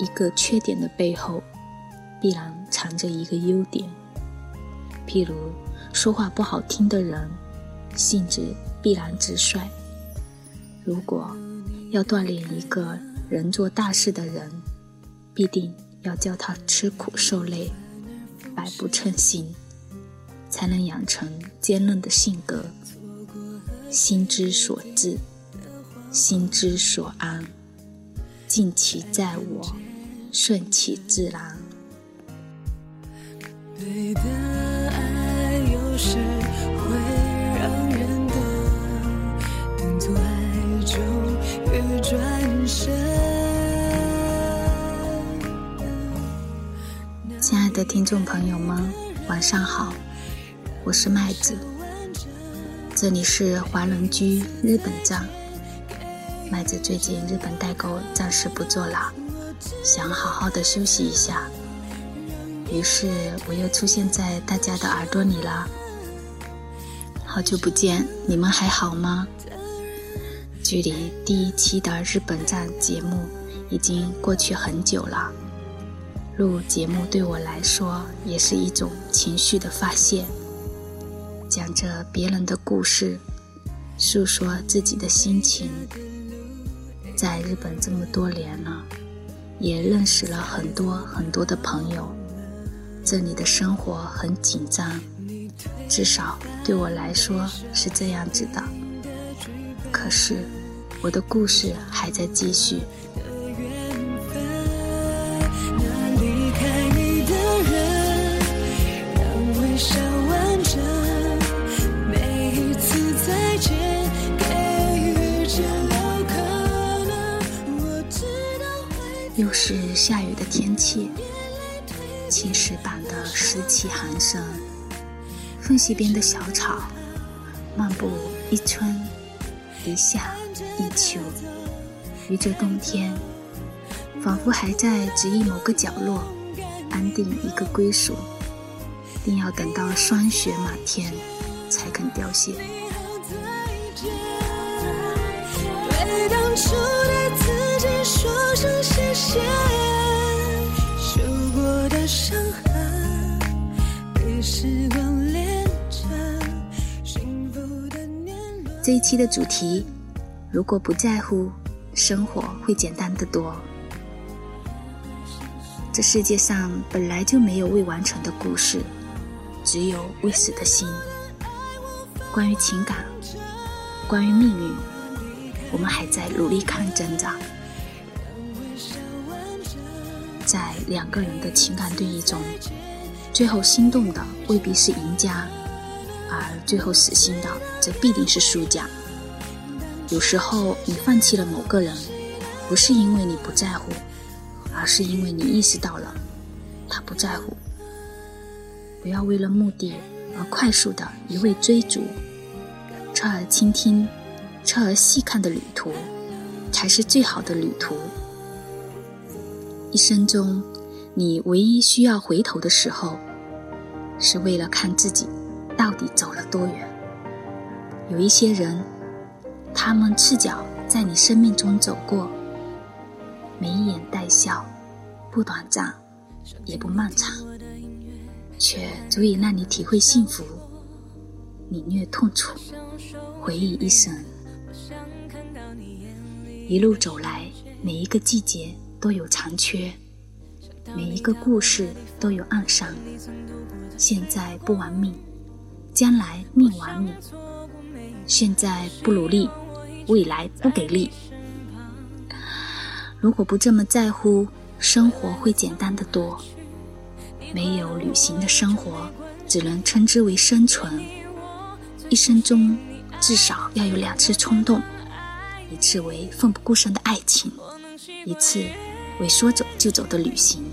一个缺点的背后，必然藏着一个优点。譬如说话不好听的人，性子必然直率。如果要锻炼一个人做大事的人，必定要教他吃苦受累，百不称心，才能养成坚韧的性格。心之所至，心之所安，尽其在我，顺其自然。对的爱有时会让人的等错爱就欲转身。亲爱的听众朋友们，晚上好，我是麦子。这里是华人居日本站，麦子最近日本代购暂时不做了，想好好的休息一下，于是我又出现在大家的耳朵里了。好久不见，你们还好吗？距离第一期的日本站节目已经过去很久了，录节目对我来说也是一种情绪的发泄。讲着别人的故事，诉说自己的心情。在日本这么多年了，也认识了很多很多的朋友。这里的生活很紧张，至少对我来说是这样子的。可是，我的故事还在继续。又是下雨的天气，青石板的湿气寒声，缝隙边的小草，漫步一春一夏一秋，于这冬天，仿佛还在指引某个角落，安定一个归属，定要等到霜雪满天，才肯凋谢。对当初声谢谢。受过的伤痕，被时光连着。幸福的年。这一期的主题，如果不在乎，生活会简单的多。这世界上本来就没有未完成的故事，只有未死的心。关于情感，关于命运，我们还在努力抗争着。在两个人的情感对弈中，最后心动的未必是赢家，而最后死心的则必定是输家。有时候，你放弃了某个人，不是因为你不在乎，而是因为你意识到了他不在乎。不要为了目的。而快速的一味追逐，侧耳倾听，侧耳细看的旅途，才是最好的旅途。一生中，你唯一需要回头的时候，是为了看自己到底走了多远。有一些人，他们赤脚在你生命中走过，眉眼带笑，不短暂，也不漫长。却足以让你体会幸福，领略痛楚，回忆一生。一路走来，每一个季节都有残缺，每一个故事都有暗伤。现在不玩命，将来命玩你。现在不努力，未来不给力。如果不这么在乎，生活会简单的多。没有旅行的生活，只能称之为生存。一生中至少要有两次冲动，一次为奋不顾身的爱情，一次为说走就走的旅行。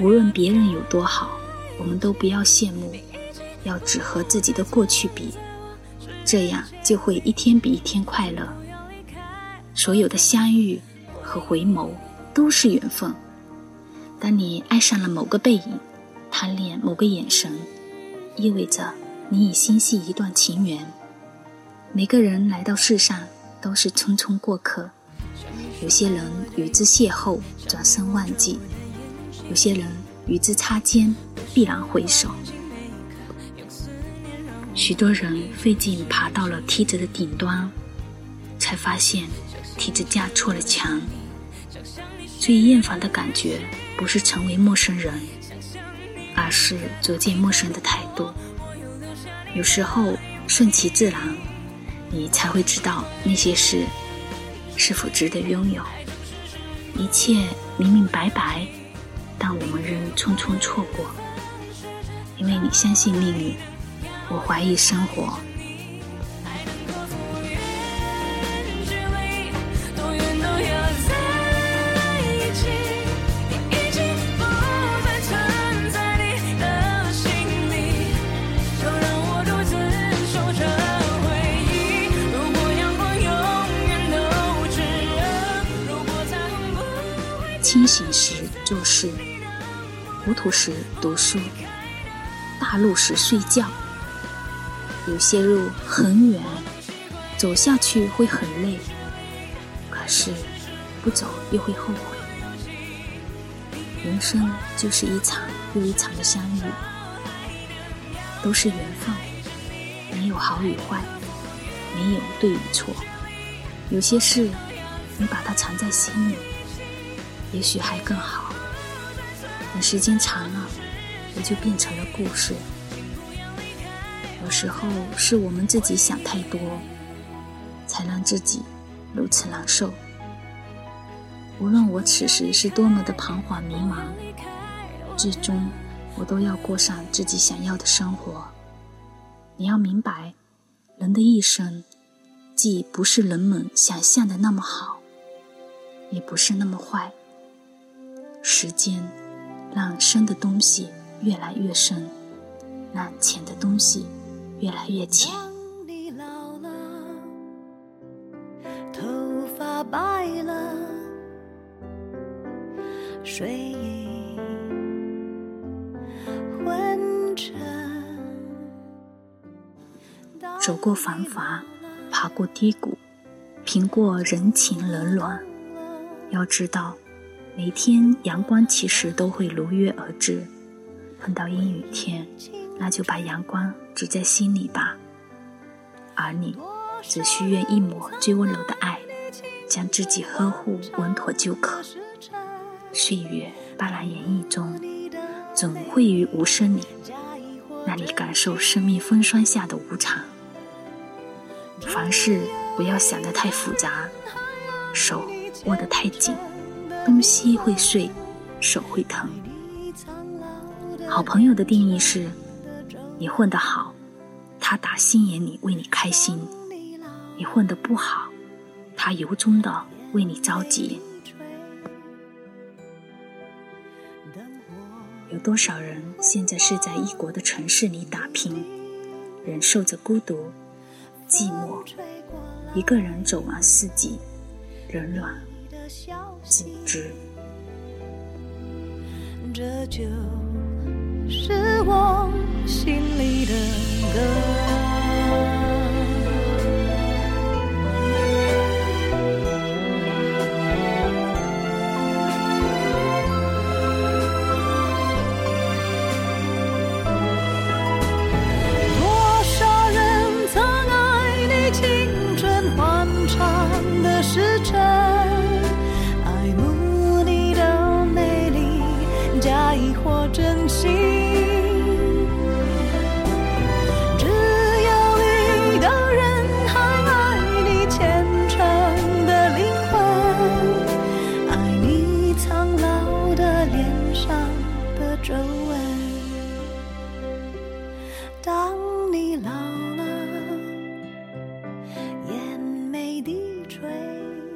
无论别人有多好。我们都不要羡慕，要只和自己的过去比，这样就会一天比一天快乐。所有的相遇和回眸都是缘分，当你爱上了某个背影，贪恋某个眼神，意味着你已心系一段情缘。每个人来到世上都是匆匆过客，有些人与之邂逅，转身忘记；有些人与之擦肩，必然回首。许多人费劲爬到了梯子的顶端，才发现梯子架错了墙。最厌烦的感觉，不是成为陌生人，而是逐渐陌生的态度。有时候顺其自然，你才会知道那些事是否值得拥有。一切明明白白，但我们仍匆匆错过，因为你相信命运，我怀疑生活。清醒时做事，糊涂时读书，大路时睡觉。有些路很远，走下去会很累，可是不走又会后悔。人生就是一场又一场的相遇，都是缘分，没有好与坏，没有对与错。有些事，你把它藏在心里。也许还更好。等时间长了，也就变成了故事。有时候是我们自己想太多，才让自己如此难受。无论我此时是多么的彷徨迷茫，最终我都要过上自己想要的生活。你要明白，人的一生，既不是人们想象的那么好，也不是那么坏。时间让深的东西越来越深，让浅的东西越来越浅。头发白了，睡意昏沉。走过繁华，爬过低谷，平过人情冷暖，要知道。每天阳光其实都会如约而至，碰到阴雨天，那就把阳光只在心里吧。而你，只需愿一抹最温柔的爱，将自己呵护稳妥就可。岁月斑斓演绎中，总会于无声里，让你感受生命风霜下的无常。凡事不要想得太复杂，手握得太紧。东西会碎，手会疼。好朋友的定义是：你混得好，他打心眼里为你开心；你混得不好，他由衷的为你着急。有多少人现在是在异国的城市里打拼，忍受着孤独、寂寞，一个人走完四季，冷暖。自知，这就是我心里的歌。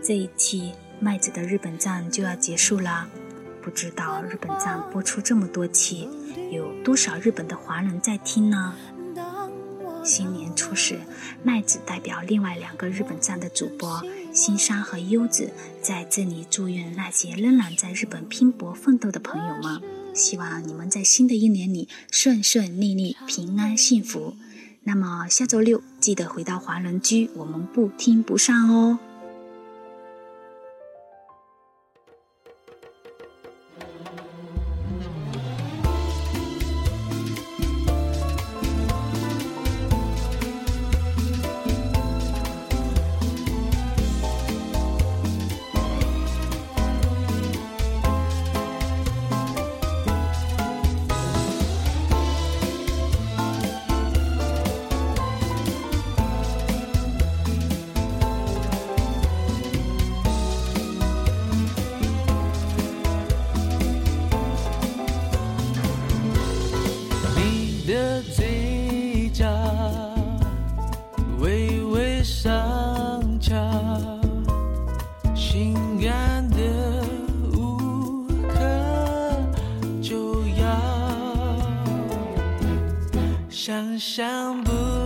这一期麦子的日本站就要结束了，不知道日本站播出这么多期，有多少日本的华人在听呢？新年初始，麦子代表另外两个日本站的主播新山和优子在这里祝愿那些仍然在日本拼搏奋斗的朋友们，希望你们在新的一年里顺顺利利、平安幸福。那么下周六记得回到华人居，我们不听不散哦。想象不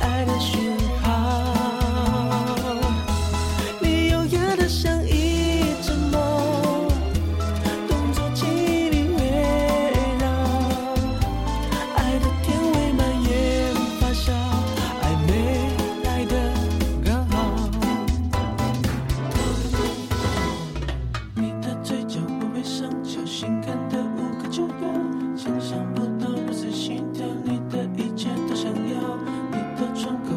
爱的讯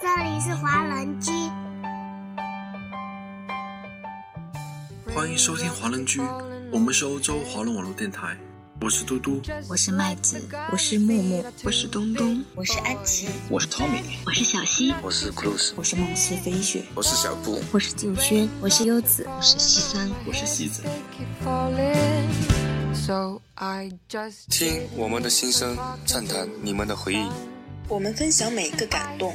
这里是华人居，欢迎收听华人居。我们是欧洲华人网络电台。我是嘟嘟，我是麦子，我是木木，我是东东，我是安琪，我是 Tommy，我是小溪，我是 Cruz，我是梦思飞雪，我是小布，我是静轩，我是优子，我是西山，我是西子。听我们的心声，畅谈你们的回忆。我们分享每一个感动，